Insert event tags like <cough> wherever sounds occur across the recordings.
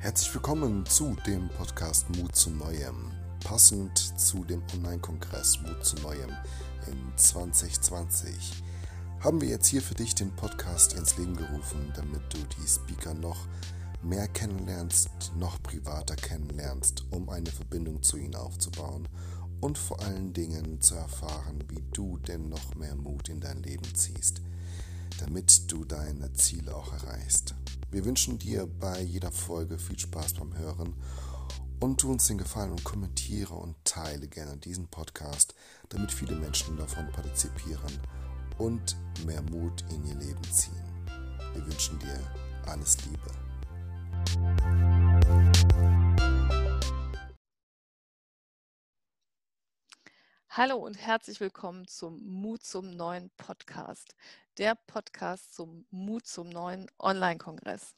Herzlich willkommen zu dem Podcast Mut zu Neuem. Passend zu dem Online-Kongress Mut zu Neuem in 2020 haben wir jetzt hier für dich den Podcast ins Leben gerufen, damit du die Speaker noch mehr kennenlernst, noch privater kennenlernst, um eine Verbindung zu ihnen aufzubauen und vor allen Dingen zu erfahren, wie du denn noch mehr Mut in dein Leben ziehst, damit du deine Ziele auch erreichst. Wir wünschen dir bei jeder Folge viel Spaß beim Hören und tu uns den Gefallen und kommentiere und teile gerne diesen Podcast, damit viele Menschen davon partizipieren und mehr Mut in ihr Leben ziehen. Wir wünschen dir alles Liebe. Hallo und herzlich willkommen zum Mut zum neuen Podcast, der Podcast zum Mut zum neuen Online-Kongress.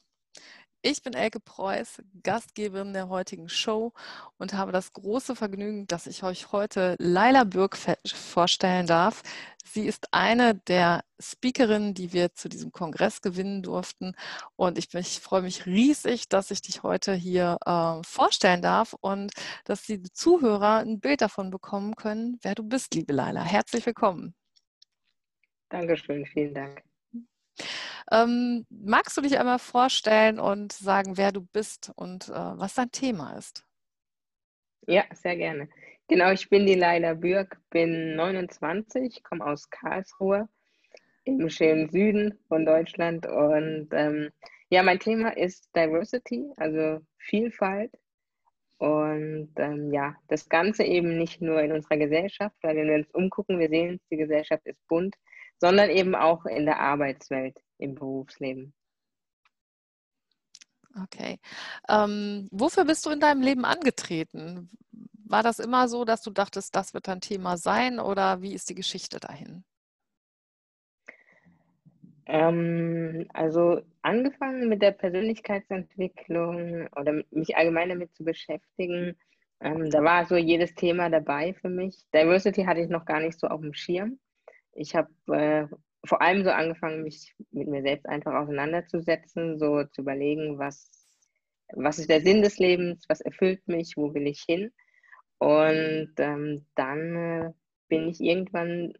Ich bin Elke Preuß, Gastgeberin der heutigen Show und habe das große Vergnügen, dass ich euch heute Laila Bürg vorstellen darf. Sie ist eine der Speakerinnen, die wir zu diesem Kongress gewinnen durften. Und ich, ich freue mich riesig, dass ich dich heute hier äh, vorstellen darf und dass die Zuhörer ein Bild davon bekommen können, wer du bist, liebe Laila. Herzlich willkommen. Dankeschön, vielen Dank. Ähm, magst du dich einmal vorstellen und sagen, wer du bist und äh, was dein Thema ist? Ja, sehr gerne. Genau, ich bin die Leila Bürg, bin 29, komme aus Karlsruhe im schönen Süden von Deutschland und ähm, ja, mein Thema ist Diversity, also Vielfalt und ähm, ja, das Ganze eben nicht nur in unserer Gesellschaft, weil wenn wir uns umgucken, wir sehen, die Gesellschaft ist bunt, sondern eben auch in der Arbeitswelt, im Berufsleben. Okay. Ähm, wofür bist du in deinem Leben angetreten? War das immer so, dass du dachtest, das wird ein Thema sein oder wie ist die Geschichte dahin? Ähm, also angefangen mit der Persönlichkeitsentwicklung oder mich allgemein damit zu beschäftigen, ähm, da war so jedes Thema dabei für mich. Diversity hatte ich noch gar nicht so auf dem Schirm ich habe äh, vor allem so angefangen, mich mit mir selbst einfach auseinanderzusetzen, so zu überlegen, was, was ist der Sinn des Lebens, was erfüllt mich, wo will ich hin. Und ähm, dann äh, bin ich irgendwann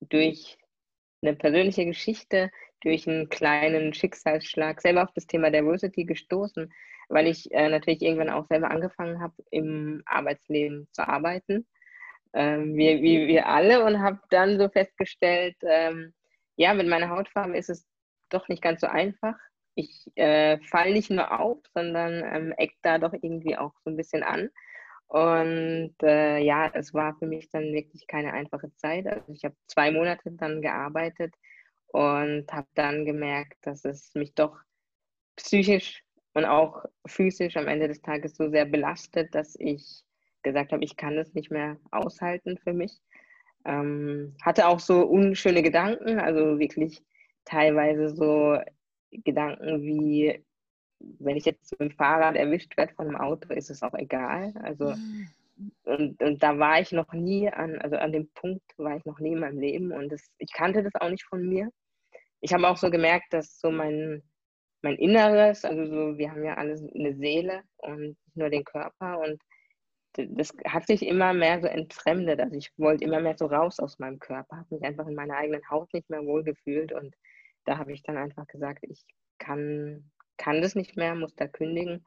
durch eine persönliche Geschichte, durch einen kleinen Schicksalsschlag selber auf das Thema Diversity gestoßen, weil ich äh, natürlich irgendwann auch selber angefangen habe, im Arbeitsleben zu arbeiten ähm, wie, wir alle und habe dann so festgestellt, ähm, ja, mit meiner Hautfarbe ist es doch nicht ganz so einfach. Ich äh, falle nicht nur auf, sondern ähm, eck da doch irgendwie auch so ein bisschen an. Und äh, ja, es war für mich dann wirklich keine einfache Zeit. Also ich habe zwei Monate dann gearbeitet und habe dann gemerkt, dass es mich doch psychisch und auch physisch am Ende des Tages so sehr belastet, dass ich gesagt habe, ich kann das nicht mehr aushalten für mich. Ähm, hatte auch so unschöne Gedanken, also wirklich teilweise so Gedanken wie, wenn ich jetzt mit dem Fahrrad erwischt werde von einem Auto, ist es auch egal. Also mhm. und, und da war ich noch nie an, also an dem Punkt war ich noch nie in meinem Leben und das, ich kannte das auch nicht von mir. Ich habe auch so gemerkt, dass so mein, mein Inneres, also so, wir haben ja alles eine Seele und nicht nur den Körper und das hat sich immer mehr so entfremdet. Also ich wollte immer mehr so raus aus meinem Körper, habe mich einfach in meiner eigenen Haut nicht mehr wohl gefühlt und da habe ich dann einfach gesagt, ich kann, kann das nicht mehr, muss da kündigen,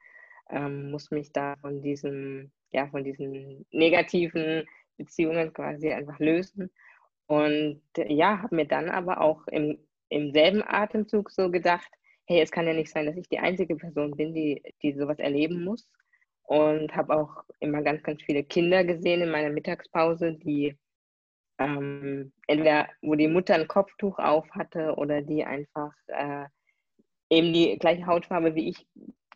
ähm, muss mich da von diesem, ja, von diesen negativen Beziehungen quasi einfach lösen. Und ja, habe mir dann aber auch im, im selben Atemzug so gedacht, hey, es kann ja nicht sein, dass ich die einzige Person bin, die, die sowas erleben muss und habe auch immer ganz, ganz viele Kinder gesehen in meiner Mittagspause, die ähm, entweder, wo die Mutter ein Kopftuch auf hatte oder die einfach äh, eben die gleiche Hautfarbe wie ich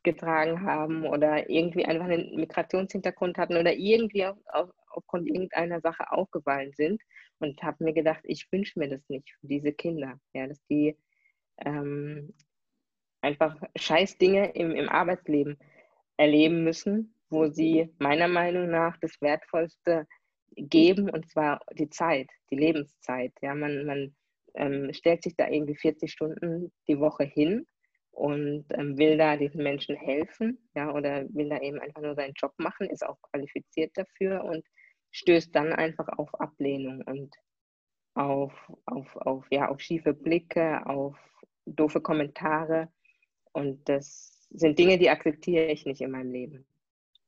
getragen haben oder irgendwie einfach einen Migrationshintergrund hatten oder irgendwie auf, auf, aufgrund irgendeiner Sache aufgefallen sind. Und habe mir gedacht, ich wünsche mir das nicht für diese Kinder, ja, dass die ähm, einfach scheiß Dinge im, im Arbeitsleben erleben müssen, wo sie meiner Meinung nach das Wertvollste geben, und zwar die Zeit, die Lebenszeit. Ja, man, man ähm, stellt sich da irgendwie 40 Stunden die Woche hin und ähm, will da diesen Menschen helfen, ja, oder will da eben einfach nur seinen Job machen, ist auch qualifiziert dafür und stößt dann einfach auf Ablehnung und auf, auf, auf, ja, auf schiefe Blicke, auf doofe Kommentare. Und das sind Dinge, die akzeptiere ich nicht in meinem Leben.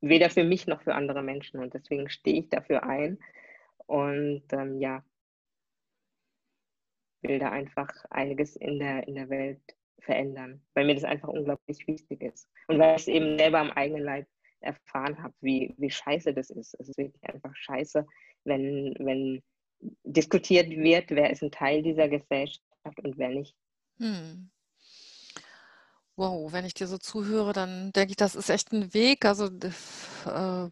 Weder für mich noch für andere Menschen. Und deswegen stehe ich dafür ein. Und ähm, ja, will da einfach einiges in der, in der Welt verändern, weil mir das einfach unglaublich wichtig ist. Und weil ich es eben selber am eigenen Leib erfahren habe, wie, wie scheiße das ist. Es ist wirklich einfach scheiße, wenn, wenn diskutiert wird, wer ist ein Teil dieser Gesellschaft und wer nicht. Hm. Wow, wenn ich dir so zuhöre, dann denke ich, das ist echt ein Weg. Also äh,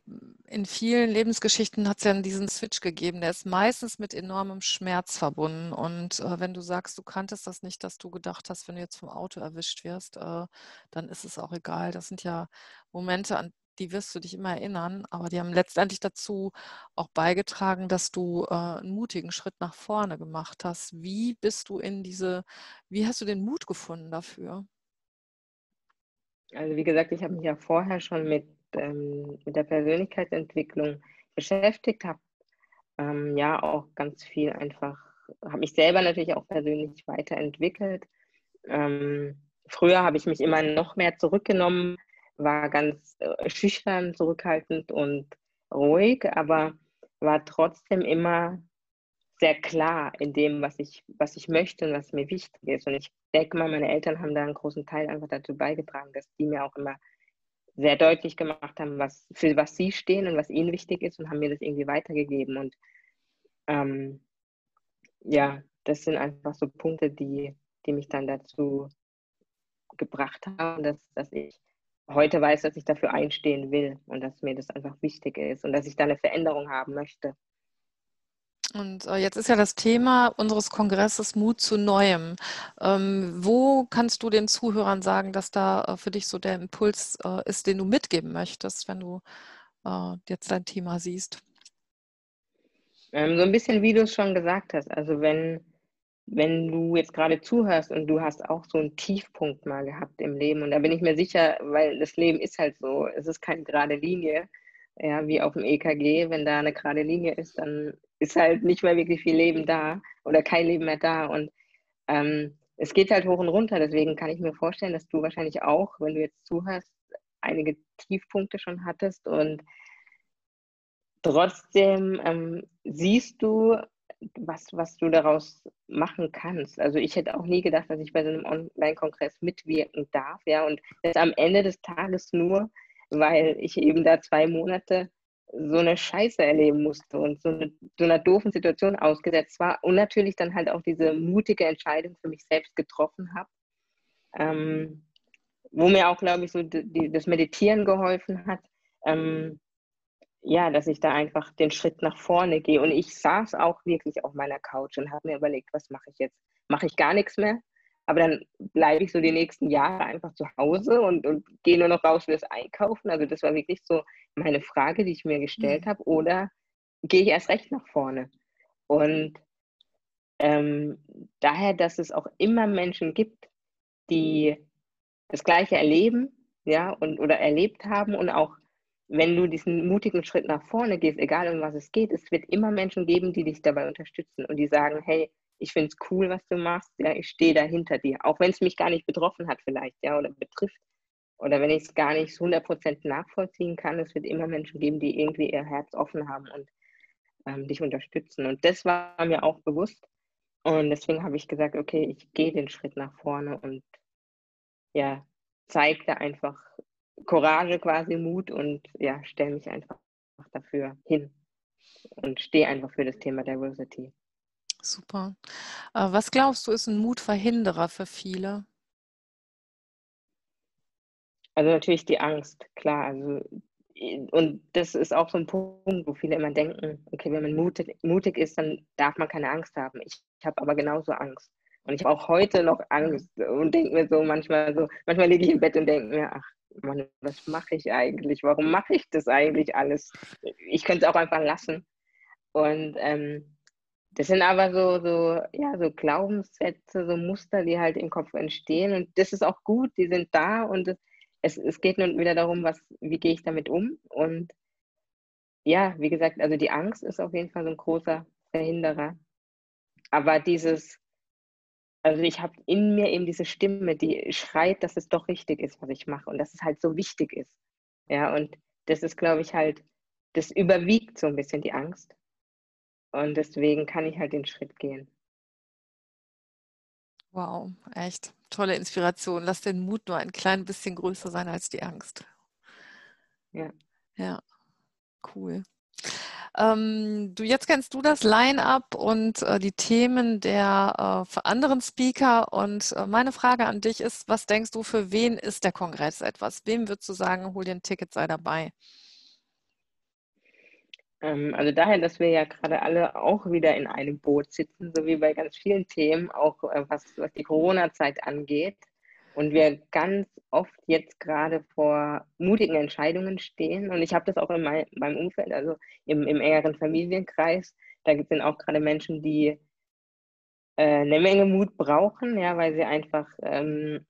in vielen Lebensgeschichten hat es ja diesen Switch gegeben. Der ist meistens mit enormem Schmerz verbunden. Und äh, wenn du sagst, du kanntest das nicht, dass du gedacht hast, wenn du jetzt vom Auto erwischt wirst, äh, dann ist es auch egal. Das sind ja Momente, an die wirst du dich immer erinnern, aber die haben letztendlich dazu auch beigetragen, dass du einen mutigen Schritt nach vorne gemacht hast. Wie bist du in diese, wie hast du den Mut gefunden dafür? Also wie gesagt, ich habe mich ja vorher schon mit, ähm, mit der Persönlichkeitsentwicklung beschäftigt, habe ähm, ja auch ganz viel einfach, habe mich selber natürlich auch persönlich weiterentwickelt. Ähm, früher habe ich mich immer noch mehr zurückgenommen, war ganz äh, schüchtern, zurückhaltend und ruhig, aber war trotzdem immer sehr klar in dem, was ich, was ich möchte und was mir wichtig ist. Und ich denke mal, meine Eltern haben da einen großen Teil einfach dazu beigetragen, dass die mir auch immer sehr deutlich gemacht haben, was, für was sie stehen und was ihnen wichtig ist und haben mir das irgendwie weitergegeben. Und ähm, ja, das sind einfach so Punkte, die, die mich dann dazu gebracht haben, dass, dass ich heute weiß, dass ich dafür einstehen will und dass mir das einfach wichtig ist und dass ich da eine Veränderung haben möchte. Und äh, jetzt ist ja das Thema unseres Kongresses Mut zu Neuem. Ähm, wo kannst du den Zuhörern sagen, dass da äh, für dich so der Impuls äh, ist, den du mitgeben möchtest, wenn du jetzt dein Thema siehst? Ähm, so ein bisschen, wie du es schon gesagt hast. Also wenn, wenn du jetzt gerade zuhörst und du hast auch so einen Tiefpunkt mal gehabt im Leben, und da bin ich mir sicher, weil das Leben ist halt so, es ist keine gerade Linie, ja, wie auf dem EKG, wenn da eine gerade Linie ist, dann ist halt nicht mehr wirklich viel Leben da oder kein Leben mehr da. Und ähm, es geht halt hoch und runter. Deswegen kann ich mir vorstellen, dass du wahrscheinlich auch, wenn du jetzt zuhörst, einige Tiefpunkte schon hattest. Und trotzdem ähm, siehst du, was, was du daraus machen kannst. Also ich hätte auch nie gedacht, dass ich bei so einem Online-Kongress mitwirken darf. Ja, und das am Ende des Tages nur, weil ich eben da zwei Monate so eine Scheiße erleben musste und so, eine, so einer doofen Situation ausgesetzt war und natürlich dann halt auch diese mutige Entscheidung für mich selbst getroffen habe, ähm, wo mir auch, glaube ich, so die, das Meditieren geholfen hat, ähm, ja, dass ich da einfach den Schritt nach vorne gehe und ich saß auch wirklich auf meiner Couch und habe mir überlegt, was mache ich jetzt? Mache ich gar nichts mehr? Aber dann bleibe ich so die nächsten Jahre einfach zu Hause und, und gehe nur noch raus fürs Einkaufen. Also das war wirklich so meine Frage, die ich mir gestellt mhm. habe. Oder gehe ich erst recht nach vorne? Und ähm, daher, dass es auch immer Menschen gibt, die das Gleiche erleben, ja, und oder erlebt haben und auch wenn du diesen mutigen Schritt nach vorne gehst, egal um was es geht, es wird immer Menschen geben, die dich dabei unterstützen und die sagen, hey, ich finde es cool, was du machst, ja, ich stehe da hinter dir, auch wenn es mich gar nicht betroffen hat vielleicht, ja, oder betrifft. Oder wenn ich es gar nicht 100% nachvollziehen kann, es wird immer Menschen geben, die irgendwie ihr Herz offen haben und ähm, dich unterstützen. Und das war mir auch bewusst. Und deswegen habe ich gesagt, okay, ich gehe den Schritt nach vorne und ja, zeige da einfach Courage quasi, Mut und ja, stelle mich einfach dafür hin und stehe einfach für das Thema Diversity. Super. Äh, was glaubst du, ist ein Mutverhinderer für viele? Also natürlich die Angst, klar. Also, und das ist auch so ein Punkt, wo viele immer denken, okay, wenn man mutig, mutig ist, dann darf man keine Angst haben. Ich, ich habe aber genauso Angst. Und ich habe auch heute noch Angst und denke mir so manchmal so, manchmal liege ich im Bett und denke mir, ach Mann, was mache ich eigentlich? Warum mache ich das eigentlich alles? Ich könnte es auch einfach lassen. Und ähm, das sind aber so, so, ja, so Glaubenssätze, so Muster, die halt im Kopf entstehen. Und das ist auch gut, die sind da und es, es geht nun wieder darum, was, wie gehe ich damit um. Und ja, wie gesagt, also die Angst ist auf jeden Fall so ein großer Verhinderer. Aber dieses, also ich habe in mir eben diese Stimme, die schreit, dass es doch richtig ist, was ich mache und dass es halt so wichtig ist. Ja, und das ist, glaube ich, halt, das überwiegt so ein bisschen die Angst. Und deswegen kann ich halt den Schritt gehen. Wow, echt tolle Inspiration. Lass den Mut nur ein klein bisschen größer sein als die Angst. Ja. Ja, cool. Ähm, du, jetzt kennst du das Line-up und äh, die Themen der äh, anderen Speaker. Und äh, meine Frage an dich ist, was denkst du, für wen ist der Kongress etwas? Wem würdest du sagen, hol dir ein Ticket, sei dabei? Ähm, also daher, dass wir ja gerade alle auch wieder in einem Boot sitzen, so wie bei ganz vielen Themen, auch äh, was, was die Corona-Zeit angeht. Und wir ganz oft jetzt gerade vor mutigen Entscheidungen stehen. Und ich habe das auch in mein, meinem Umfeld, also im, im engeren Familienkreis. Da gibt es auch gerade Menschen, die äh, eine Menge Mut brauchen, ja, weil sie einfach ähm,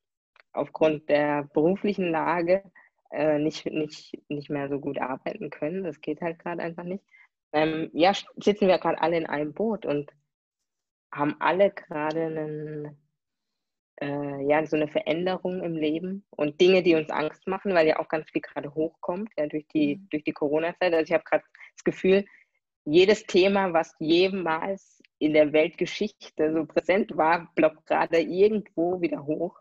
aufgrund der beruflichen Lage äh, nicht, nicht, nicht mehr so gut arbeiten können. Das geht halt gerade einfach nicht. Ähm, ja, sitzen wir gerade alle in einem Boot und haben alle gerade einen, äh, ja, so eine Veränderung im Leben und Dinge, die uns Angst machen, weil ja auch ganz viel gerade hochkommt, ja, durch die, mhm. durch die Corona-Zeit. Also ich habe gerade das Gefühl, jedes Thema, was jemals in der Weltgeschichte so präsent war, ploppt gerade irgendwo wieder hoch.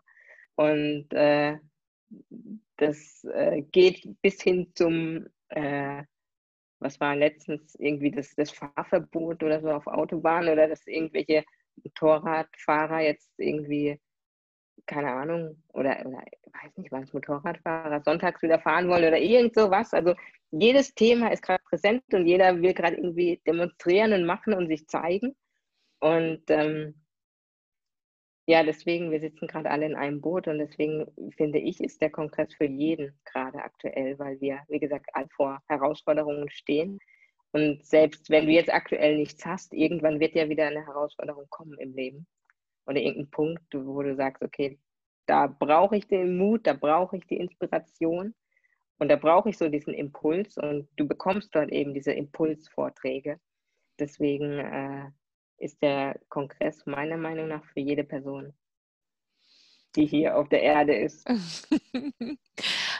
Und äh, das äh, geht bis hin zum, äh, was war letztens irgendwie das, das Fahrverbot oder so auf Autobahnen oder dass irgendwelche Motorradfahrer jetzt irgendwie, keine Ahnung, oder, oder weiß nicht, was Motorradfahrer sonntags wieder fahren wollen oder irgend sowas. Also jedes Thema ist gerade präsent und jeder will gerade irgendwie demonstrieren und machen und sich zeigen. Und ähm, ja, deswegen, wir sitzen gerade alle in einem Boot und deswegen finde ich, ist der Kongress für jeden gerade aktuell, weil wir, wie gesagt, all vor Herausforderungen stehen. Und selbst wenn du jetzt aktuell nichts hast, irgendwann wird ja wieder eine Herausforderung kommen im Leben. Oder irgendein Punkt, wo du sagst, okay, da brauche ich den Mut, da brauche ich die Inspiration und da brauche ich so diesen Impuls und du bekommst dort eben diese Impulsvorträge. Deswegen äh, ist der Kongress meiner Meinung nach für jede Person, die hier auf der Erde ist. <laughs>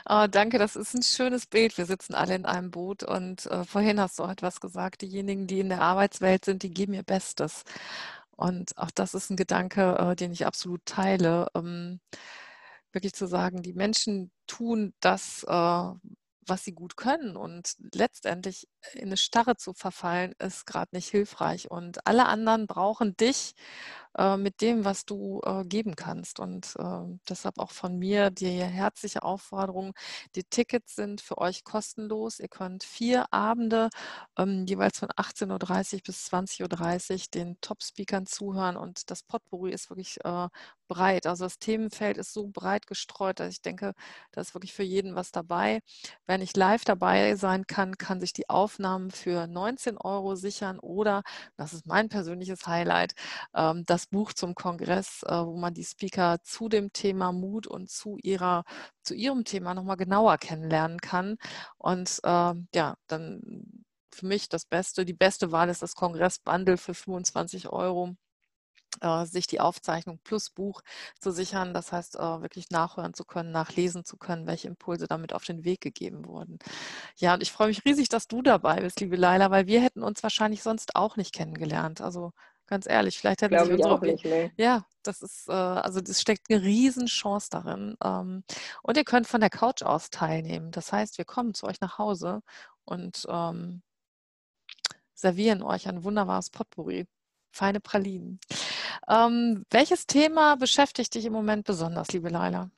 oh, danke, das ist ein schönes Bild. Wir sitzen alle in einem Boot und äh, vorhin hast du auch etwas gesagt, diejenigen, die in der Arbeitswelt sind, die geben ihr Bestes. Und auch das ist ein Gedanke, äh, den ich absolut teile. Ähm, wirklich zu sagen, die Menschen tun das, äh, was sie gut können. Und letztendlich in eine Starre zu verfallen, ist gerade nicht hilfreich. Und alle anderen brauchen dich äh, mit dem, was du äh, geben kannst. Und äh, deshalb auch von mir die herzliche Aufforderung. Die Tickets sind für euch kostenlos. Ihr könnt vier Abende ähm, jeweils von 18.30 Uhr bis 20.30 Uhr den Top-Speakern zuhören. Und das Potpourri ist wirklich äh, breit. Also das Themenfeld ist so breit gestreut, dass ich denke, da ist wirklich für jeden was dabei. Wer nicht live dabei sein kann, kann sich die Aufnahmen für 19 Euro sichern oder, das ist mein persönliches Highlight, ähm, das Buch zum Kongress, äh, wo man die Speaker zu dem Thema Mut und zu ihrer zu ihrem Thema nochmal genauer kennenlernen kann. Und äh, ja, dann für mich das Beste, die beste Wahl ist das Kongress-Bundle für 25 Euro äh, sich die Aufzeichnung plus Buch zu sichern, das heißt äh, wirklich nachhören zu können, nachlesen zu können, welche Impulse damit auf den Weg gegeben wurden. Ja, und ich freue mich riesig, dass du dabei bist, liebe Leila, weil wir hätten uns wahrscheinlich sonst auch nicht kennengelernt. Also Ganz ehrlich, vielleicht hätten Glaube sich unsere. Auch nicht, nee. Ja, das ist, äh, also das steckt eine Riesenchance darin. Ähm, und ihr könnt von der Couch aus teilnehmen. Das heißt, wir kommen zu euch nach Hause und ähm, servieren euch ein wunderbares Potpourri. Feine Pralinen. Ähm, welches Thema beschäftigt dich im Moment besonders, liebe Leila?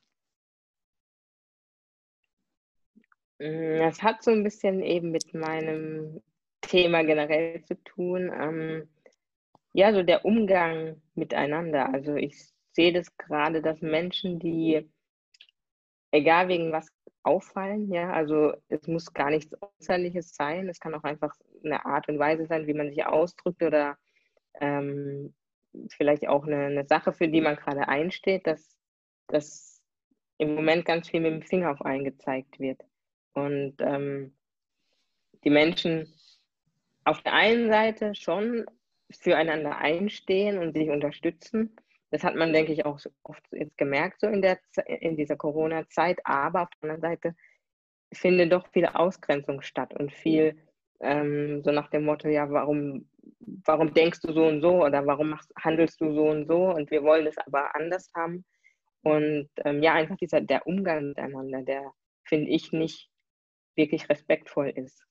Das mm, hat so ein bisschen eben mit meinem Thema generell zu tun. Ähm, ja, so der Umgang miteinander. Also ich sehe das gerade, dass Menschen, die, egal wegen was auffallen, ja, also es muss gar nichts Äußerliches sein, es kann auch einfach eine Art und Weise sein, wie man sich ausdrückt oder ähm, vielleicht auch eine, eine, Sache, für die man gerade einsteht, dass, dass im Moment ganz viel mit dem Finger auf einen gezeigt wird. Und ähm, die Menschen auf der einen Seite schon füreinander einstehen und sich unterstützen. Das hat man, denke ich, auch oft jetzt gemerkt, so in, der, in dieser Corona-Zeit. Aber auf der anderen Seite findet doch viel Ausgrenzung statt und viel ähm, so nach dem Motto, ja, warum, warum denkst du so und so oder warum machst, handelst du so und so und wir wollen es aber anders haben. Und ähm, ja, einfach dieser, der Umgang miteinander, der, finde ich, nicht wirklich respektvoll ist.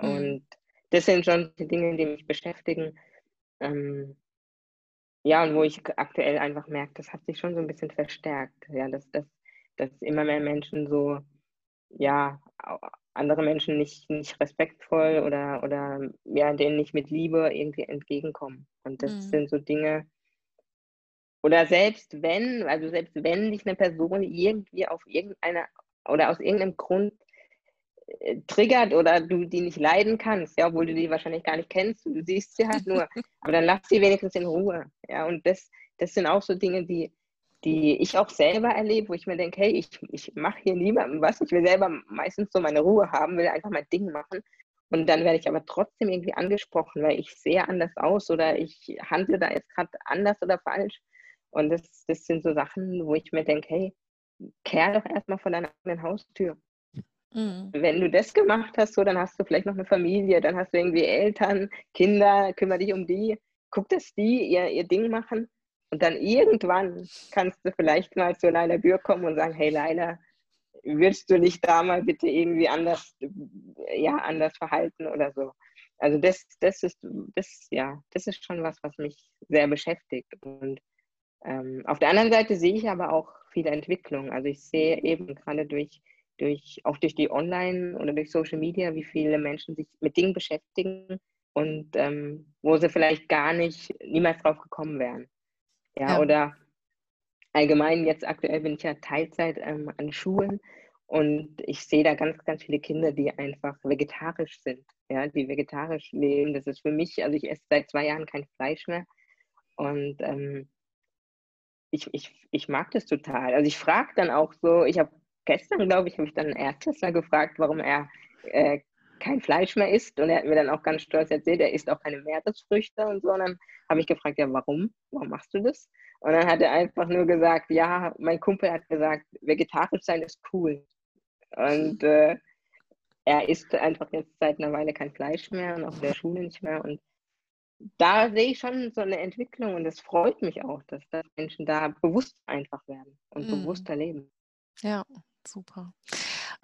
Mhm. Und das sind schon die Dinge, die mich beschäftigen. Ähm, ja, und wo ich aktuell einfach merke, das hat sich schon so ein bisschen verstärkt. Ja, dass, dass, dass immer mehr Menschen so, ja, andere Menschen nicht, nicht respektvoll oder, oder ja, denen nicht mit Liebe irgendwie entgegenkommen. Und das mhm. sind so Dinge, oder selbst wenn, also selbst wenn dich eine Person irgendwie auf irgendeine oder aus irgendeinem Grund äh, triggert oder du die nicht leiden kannst, ja, obwohl du die wahrscheinlich gar nicht kennst, du siehst sie halt nur, <laughs> aber dann lass sie wenigstens in Ruhe, ja, und das, das sind auch so Dinge, die, die ich auch selber erlebe, wo ich mir denke, hey, ich, ich mache hier niemandem was, ich will selber meistens so meine Ruhe haben, will einfach mein Ding machen. Und dann werde ich aber trotzdem irgendwie angesprochen, weil ich sehe anders aus oder ich handle da jetzt gerade anders oder falsch. Und das, das sind so Sachen, wo ich mir denke, hey, kehr doch erstmal vor deiner eigenen Haustür. Mhm. Wenn du das gemacht hast, so, dann hast du vielleicht noch eine Familie, dann hast du irgendwie Eltern, Kinder, kümmere dich um die, guck, dass die ihr, ihr Ding machen und dann irgendwann kannst du vielleicht mal zu Leila Bür kommen und sagen, hey Leila, würdest du dich da mal bitte irgendwie anders, ja, anders verhalten oder so. Also das, das ist, das, ja, das ist schon was, was mich sehr beschäftigt. Und ähm, auf der anderen Seite sehe ich aber auch viele Entwicklungen. Also ich sehe eben gerade durch, durch, auch durch die Online oder durch Social Media, wie viele Menschen sich mit Dingen beschäftigen und ähm, wo sie vielleicht gar nicht, niemals drauf gekommen wären. Ja, ja. oder allgemein jetzt aktuell bin ich ja Teilzeit ähm, an Schulen und ich sehe da ganz, ganz viele Kinder, die einfach vegetarisch sind, ja, die vegetarisch leben. Das ist für mich, also ich esse seit zwei Jahren kein Fleisch mehr und ähm, ich, ich, ich mag das total. Also ich frage dann auch so, ich habe gestern, glaube ich, habe ich dann einen Ärztler gefragt, warum er äh, kein Fleisch mehr isst. Und er hat mir dann auch ganz stolz erzählt, er isst auch keine Meeresfrüchte und so. Und dann habe ich gefragt, ja, warum? Warum machst du das? Und dann hat er einfach nur gesagt, ja, mein Kumpel hat gesagt, vegetarisch sein ist cool. Und äh, er isst einfach jetzt seit einer Weile kein Fleisch mehr und auch der Schule nicht mehr. Und da sehe ich schon so eine Entwicklung und es freut mich auch, dass, dass Menschen da bewusst einfach werden und mm. bewusster leben. Ja, super.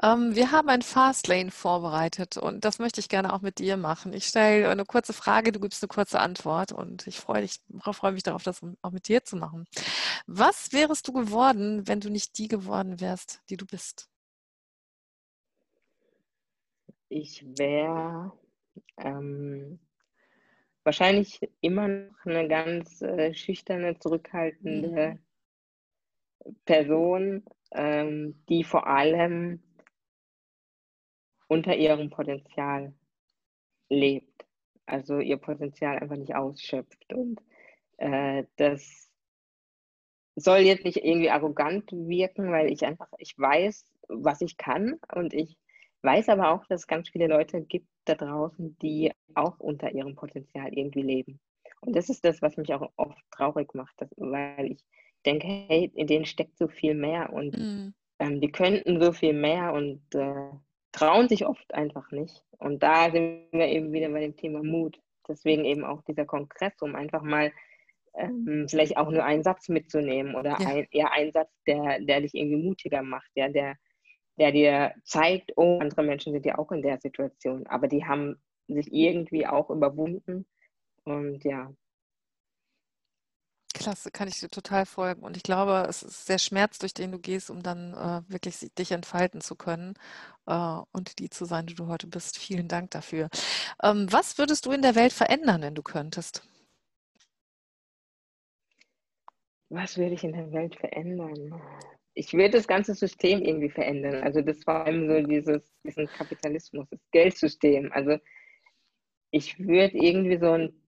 Ähm, wir haben ein Fastlane vorbereitet und das möchte ich gerne auch mit dir machen. Ich stelle eine kurze Frage, du gibst eine kurze Antwort und ich freue, freue mich darauf, das auch mit dir zu machen. Was wärst du geworden, wenn du nicht die geworden wärst, die du bist? Ich wäre ähm, wahrscheinlich immer noch eine ganz äh, schüchterne, zurückhaltende mhm. Person, ähm, die vor allem unter ihrem Potenzial lebt. Also ihr Potenzial einfach nicht ausschöpft. Und äh, das soll jetzt nicht irgendwie arrogant wirken, weil ich einfach, ich weiß, was ich kann und ich weiß aber auch, dass es ganz viele Leute gibt da draußen, die auch unter ihrem Potenzial irgendwie leben. Und das ist das, was mich auch oft traurig macht, dass, weil ich denke, hey, in denen steckt so viel mehr und mhm. ähm, die könnten so viel mehr und äh, trauen sich oft einfach nicht. Und da sind wir eben wieder bei dem Thema Mut. Deswegen eben auch dieser Kongress, um einfach mal ähm, vielleicht auch nur einen Satz mitzunehmen oder ja. ein, eher einen Satz, der, der dich irgendwie mutiger macht, ja, der, der dir zeigt, oh, andere Menschen sind ja auch in der Situation, aber die haben sich irgendwie auch überwunden und ja. Klasse, kann ich dir total folgen. Und ich glaube, es ist der Schmerz, durch den du gehst, um dann äh, wirklich dich entfalten zu können äh, und die zu sein, die du heute bist. Vielen Dank dafür. Ähm, was würdest du in der Welt verändern, wenn du könntest? Was würde ich in der Welt verändern? ich würde das ganze System irgendwie verändern. Also das vor allem so dieses, diesen Kapitalismus, das Geldsystem. Also ich würde irgendwie so ein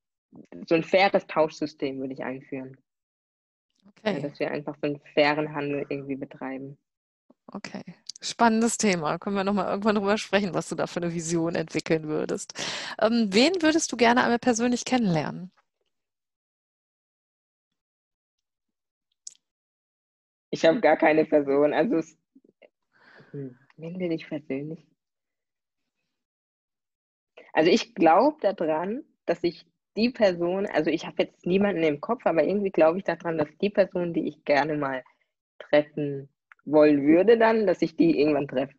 so ein faires Tauschsystem würde ich einführen. Okay. Ja, dass wir einfach so einen fairen Handel irgendwie betreiben. Okay. Spannendes Thema. Können wir nochmal irgendwann drüber sprechen, was du da für eine Vision entwickeln würdest. Ähm, wen würdest du gerne einmal persönlich kennenlernen? Ich habe gar keine Person. Also, es, hm, wen will ich persönlich? Also, ich glaube daran, dass ich die Person, also ich habe jetzt niemanden im Kopf, aber irgendwie glaube ich daran, dass die Person, die ich gerne mal treffen wollen würde, dann, dass ich die irgendwann treffe.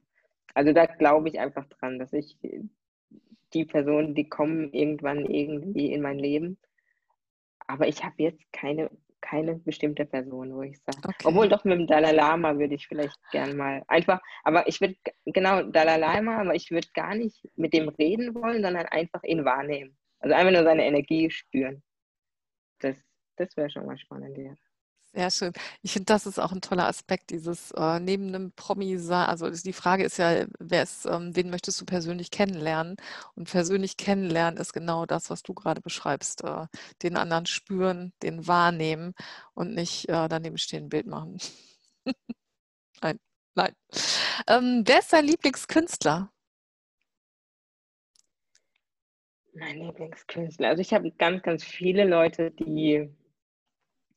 Also da glaube ich einfach dran, dass ich die Personen, die kommen irgendwann irgendwie in mein Leben. Aber ich habe jetzt keine, keine bestimmte Person, wo ich sage. Okay. Obwohl doch mit dem Dalai Lama würde ich vielleicht gern mal einfach, aber ich würde, genau, Dalai Lama, aber ich würde gar nicht mit dem reden wollen, sondern einfach ihn wahrnehmen. Also einfach nur seine Energie spüren. Das, das wäre schon mal spannend, ja. Sehr schön. Ich finde, das ist auch ein toller Aspekt, dieses äh, neben einem Promi, also die Frage ist ja, wer ist, ähm, wen möchtest du persönlich kennenlernen? Und persönlich kennenlernen ist genau das, was du gerade beschreibst. Äh, den anderen spüren, den wahrnehmen und nicht äh, daneben stehen, ein Bild machen. <laughs> nein, nein. Ähm, wer ist dein Lieblingskünstler? Mein Lieblingskünstler. Also ich habe ganz, ganz viele Leute, die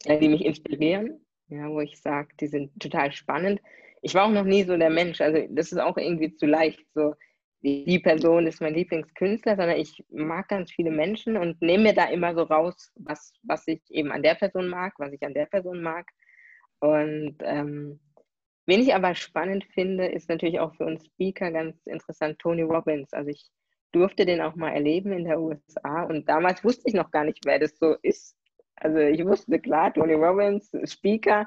ja, die mich inspirieren, ja, wo ich sage, die sind total spannend. Ich war auch noch nie so der Mensch, also das ist auch irgendwie zu leicht, so die Person ist mein Lieblingskünstler, sondern ich mag ganz viele Menschen und nehme mir da immer so raus, was, was ich eben an der Person mag, was ich an der Person mag. Und ähm, wen ich aber spannend finde, ist natürlich auch für uns Speaker ganz interessant Tony Robbins. Also ich durfte den auch mal erleben in der USA und damals wusste ich noch gar nicht, wer das so ist. Also ich wusste klar, Tony Robbins, Speaker,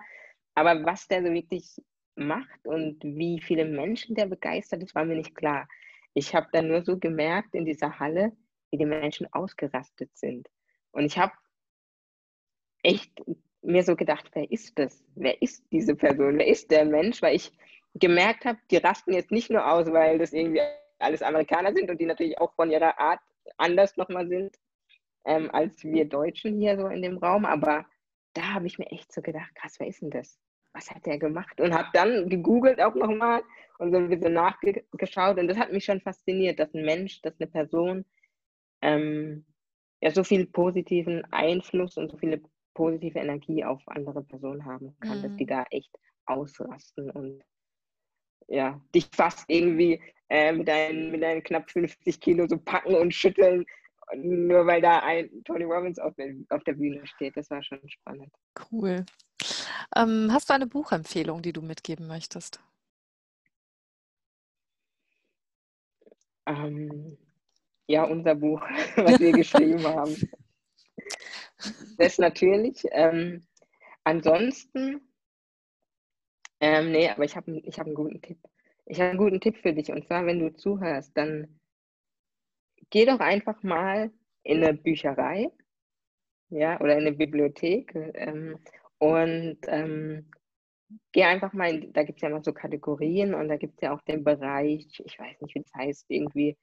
aber was der so wirklich macht und wie viele Menschen der begeistert, das war mir nicht klar. Ich habe dann nur so gemerkt in dieser Halle, wie die Menschen ausgerastet sind. Und ich habe echt mir so gedacht, wer ist das? Wer ist diese Person? Wer ist der Mensch? Weil ich gemerkt habe, die rasten jetzt nicht nur aus, weil das irgendwie alles Amerikaner sind und die natürlich auch von ihrer Art anders nochmal sind, ähm, als wir Deutschen hier so in dem Raum. Aber da habe ich mir echt so gedacht, krass, wer ist denn das? Was hat der gemacht? Und habe dann gegoogelt auch nochmal und so ein bisschen nachgeschaut. Und das hat mich schon fasziniert, dass ein Mensch, dass eine Person ähm, ja so viel positiven Einfluss und so viele positive Energie auf andere Personen haben kann, mhm. dass die da echt ausrasten und ja, dich fast irgendwie äh, mit, deinen, mit deinen knapp 50 Kilo so packen und schütteln nur weil da ein Tony Robbins auf der, auf der Bühne steht. Das war schon spannend. Cool. Ähm, hast du eine Buchempfehlung, die du mitgeben möchtest? Ähm, ja, unser Buch, <laughs> was wir geschrieben haben. <laughs> Das natürlich. Ähm, ansonsten, ähm, nee, aber ich habe ich hab einen guten Tipp. Ich habe einen guten Tipp für dich. Und zwar, wenn du zuhörst, dann geh doch einfach mal in eine Bücherei ja, oder in eine Bibliothek ähm, und ähm, geh einfach mal, in, da gibt es ja immer so Kategorien und da gibt es ja auch den Bereich, ich weiß nicht, wie das heißt, irgendwie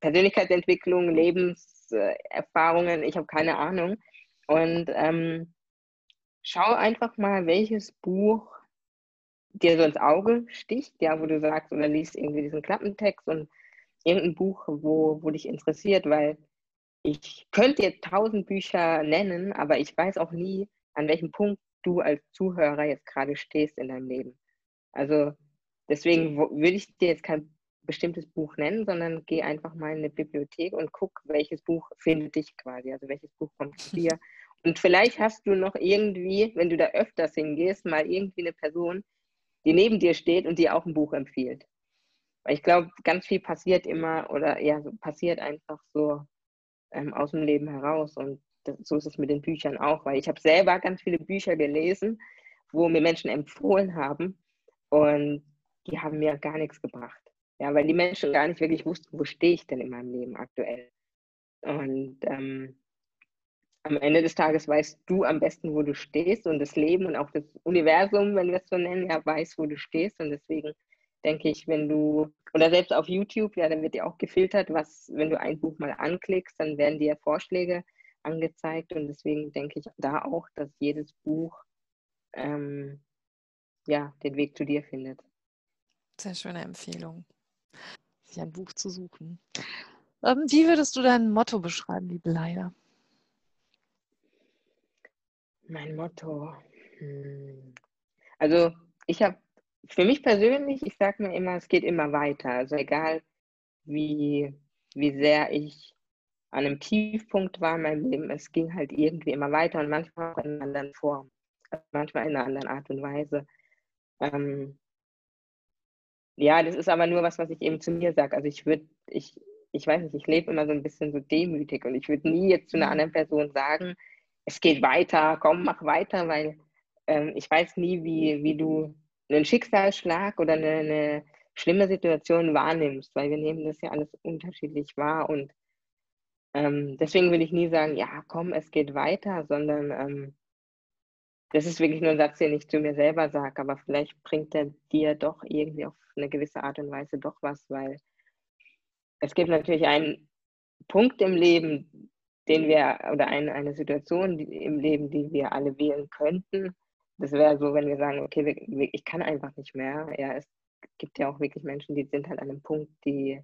Persönlichkeitsentwicklung, Lebenserfahrungen, ich habe keine Ahnung. Und ähm, schau einfach mal, welches Buch dir so ins Auge sticht, ja, wo du sagst oder liest irgendwie diesen Klappentext und irgendein Buch, wo, wo dich interessiert, weil ich könnte jetzt tausend Bücher nennen, aber ich weiß auch nie, an welchem Punkt du als Zuhörer jetzt gerade stehst in deinem Leben. Also deswegen würde ich dir jetzt kein bestimmtes Buch nennen, sondern geh einfach mal in eine Bibliothek und guck, welches Buch findet dich quasi, also welches Buch kommt zu dir. <laughs> Und vielleicht hast du noch irgendwie, wenn du da öfters hingehst, mal irgendwie eine Person, die neben dir steht und dir auch ein Buch empfiehlt. Weil ich glaube, ganz viel passiert immer oder ja, passiert einfach so ähm, aus dem Leben heraus. Und das, so ist es mit den Büchern auch, weil ich habe selber ganz viele Bücher gelesen, wo mir Menschen empfohlen haben und die haben mir gar nichts gebracht. Ja, weil die Menschen gar nicht wirklich wussten, wo stehe ich denn in meinem Leben aktuell. Und ähm, am Ende des Tages weißt du am besten, wo du stehst und das Leben und auch das Universum, wenn wir es so nennen, ja, weiß, wo du stehst. Und deswegen denke ich, wenn du, oder selbst auf YouTube, ja, dann wird dir auch gefiltert, was, wenn du ein Buch mal anklickst, dann werden dir Vorschläge angezeigt und deswegen denke ich da auch, dass jedes Buch ähm, ja, den Weg zu dir findet. Sehr schöne Empfehlung, sich ein Buch zu suchen. Ähm, wie würdest du dein Motto beschreiben, liebe Leila? Mein Motto. Hm. Also ich habe für mich persönlich, ich sage mir immer, es geht immer weiter. Also egal wie, wie sehr ich an einem Tiefpunkt war in meinem Leben, es ging halt irgendwie immer weiter und manchmal auch in einer anderen Form, also manchmal in einer anderen Art und Weise. Ähm, ja, das ist aber nur was, was ich eben zu mir sage. Also ich würde, ich, ich weiß nicht, ich lebe immer so ein bisschen so demütig und ich würde nie jetzt zu einer mhm. anderen Person sagen, es geht weiter, komm, mach weiter, weil ähm, ich weiß nie, wie, wie du einen Schicksalsschlag oder eine, eine schlimme Situation wahrnimmst, weil wir nehmen das ja alles unterschiedlich wahr und ähm, deswegen will ich nie sagen, ja, komm, es geht weiter, sondern ähm, das ist wirklich nur ein Satz, den ich zu mir selber sage, aber vielleicht bringt er dir doch irgendwie auf eine gewisse Art und Weise doch was, weil es gibt natürlich einen Punkt im Leben, den wir, oder eine, eine Situation im Leben, die wir alle wählen könnten. Das wäre so, wenn wir sagen, okay, ich kann einfach nicht mehr. Ja, es gibt ja auch wirklich Menschen, die sind halt an einem Punkt, die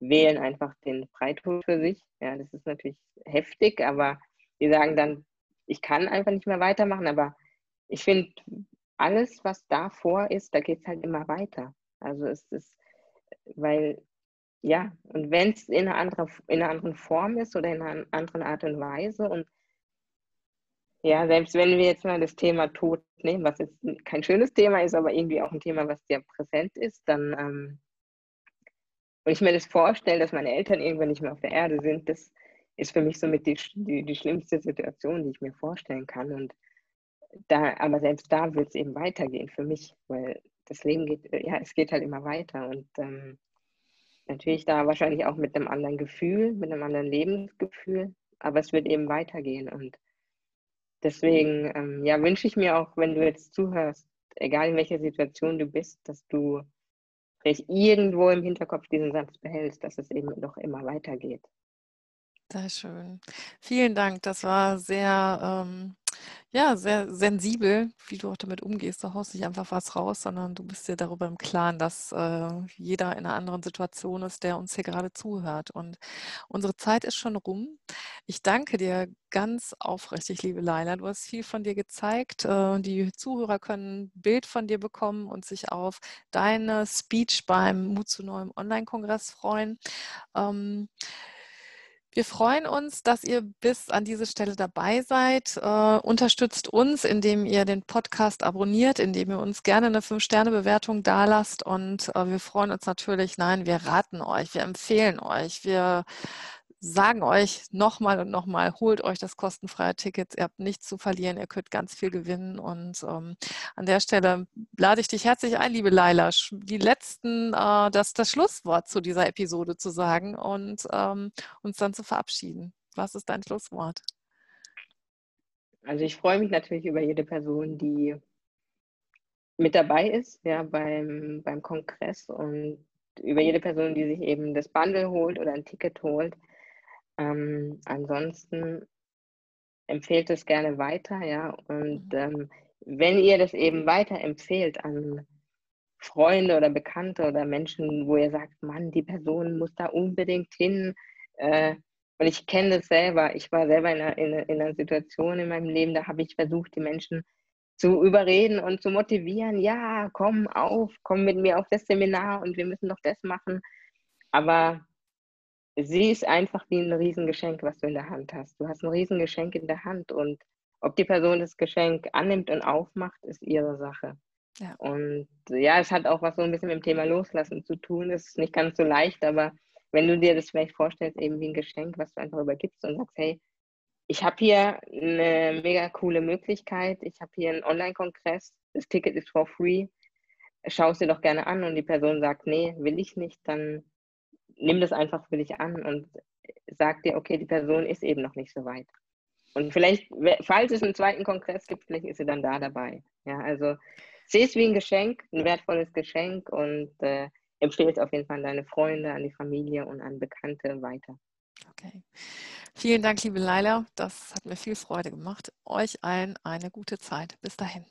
wählen einfach den Freitod für sich. Ja, das ist natürlich heftig, aber die sagen dann, ich kann einfach nicht mehr weitermachen, aber ich finde, alles, was davor ist, da geht es halt immer weiter. Also es ist, weil, ja, und wenn es in, einer anderen, in einer anderen Form ist oder in einer anderen Art und Weise und ja, selbst wenn wir jetzt mal das Thema Tod nehmen, was jetzt kein schönes Thema ist, aber irgendwie auch ein Thema, was sehr präsent ist, dann, ähm, wenn ich mir das vorstelle, dass meine Eltern irgendwann nicht mehr auf der Erde sind, das ist für mich somit die, die, die schlimmste Situation, die ich mir vorstellen kann. Und da, aber selbst da wird es eben weitergehen für mich, weil das Leben geht, ja, es geht halt immer weiter und ähm, natürlich da wahrscheinlich auch mit einem anderen Gefühl, mit einem anderen Lebensgefühl, aber es wird eben weitergehen und deswegen, ähm, ja, wünsche ich mir auch, wenn du jetzt zuhörst, egal in welcher Situation du bist, dass du vielleicht irgendwo im Hinterkopf diesen Satz behältst, dass es eben doch immer weitergeht. Sehr schön. Vielen Dank. Das war sehr ähm, ja, sehr sensibel, wie du auch damit umgehst. Du haust nicht einfach was raus, sondern du bist dir darüber im Klaren, dass äh, jeder in einer anderen Situation ist, der uns hier gerade zuhört. Und unsere Zeit ist schon rum. Ich danke dir ganz aufrichtig, liebe Leila. Du hast viel von dir gezeigt. Äh, die Zuhörer können ein Bild von dir bekommen und sich auf deine Speech beim Mut zu neuem Online-Kongress freuen. Ähm, wir freuen uns, dass ihr bis an diese Stelle dabei seid. Äh, unterstützt uns, indem ihr den Podcast abonniert, indem ihr uns gerne eine 5-Sterne-Bewertung dalasst. Und äh, wir freuen uns natürlich, nein, wir raten euch, wir empfehlen euch, wir sagen euch nochmal und nochmal, holt euch das kostenfreie Ticket. Ihr habt nichts zu verlieren, ihr könnt ganz viel gewinnen. Und ähm, an der Stelle lade ich dich herzlich ein, liebe Laila, die letzten, äh, das, das Schlusswort zu dieser Episode zu sagen und ähm, uns dann zu verabschieden. Was ist dein Schlusswort? Also ich freue mich natürlich über jede Person, die mit dabei ist, ja, beim, beim Kongress und über jede Person, die sich eben das Bundle holt oder ein Ticket holt. Ähm, ansonsten empfehlt es gerne weiter, ja. Und mhm. ähm, wenn ihr das eben weiterempfehlt an Freunde oder Bekannte oder Menschen, wo ihr sagt, Mann, die Person muss da unbedingt hin. Äh, und ich kenne das selber. Ich war selber in einer, in, in einer Situation in meinem Leben, da habe ich versucht, die Menschen zu überreden und zu motivieren. Ja, komm auf, komm mit mir auf das Seminar und wir müssen doch das machen. Aber sie ist einfach wie ein Riesengeschenk, was du in der Hand hast. Du hast ein Riesengeschenk in der Hand und ob die Person das Geschenk annimmt und aufmacht, ist ihre Sache. Ja. Und ja, es hat auch was so ein bisschen mit dem Thema Loslassen zu tun. Es ist nicht ganz so leicht, aber wenn du dir das vielleicht vorstellst, eben wie ein Geschenk, was du einfach übergibst und sagst, hey, ich habe hier eine mega coole Möglichkeit, ich habe hier einen Online-Kongress, das Ticket ist for free, schau es dir doch gerne an und die Person sagt, nee, will ich nicht, dann nimm das einfach für dich an und sag dir, okay, die Person ist eben noch nicht so weit. Und vielleicht, falls es einen zweiten Kongress gibt, vielleicht ist sie dann da dabei. Ja, also sehe es wie ein Geschenk, ein wertvolles Geschenk und äh, empfehle es auf jeden Fall an deine Freunde, an die Familie und an Bekannte weiter. Okay. Vielen Dank, liebe Leila. Das hat mir viel Freude gemacht. Euch allen eine gute Zeit. Bis dahin.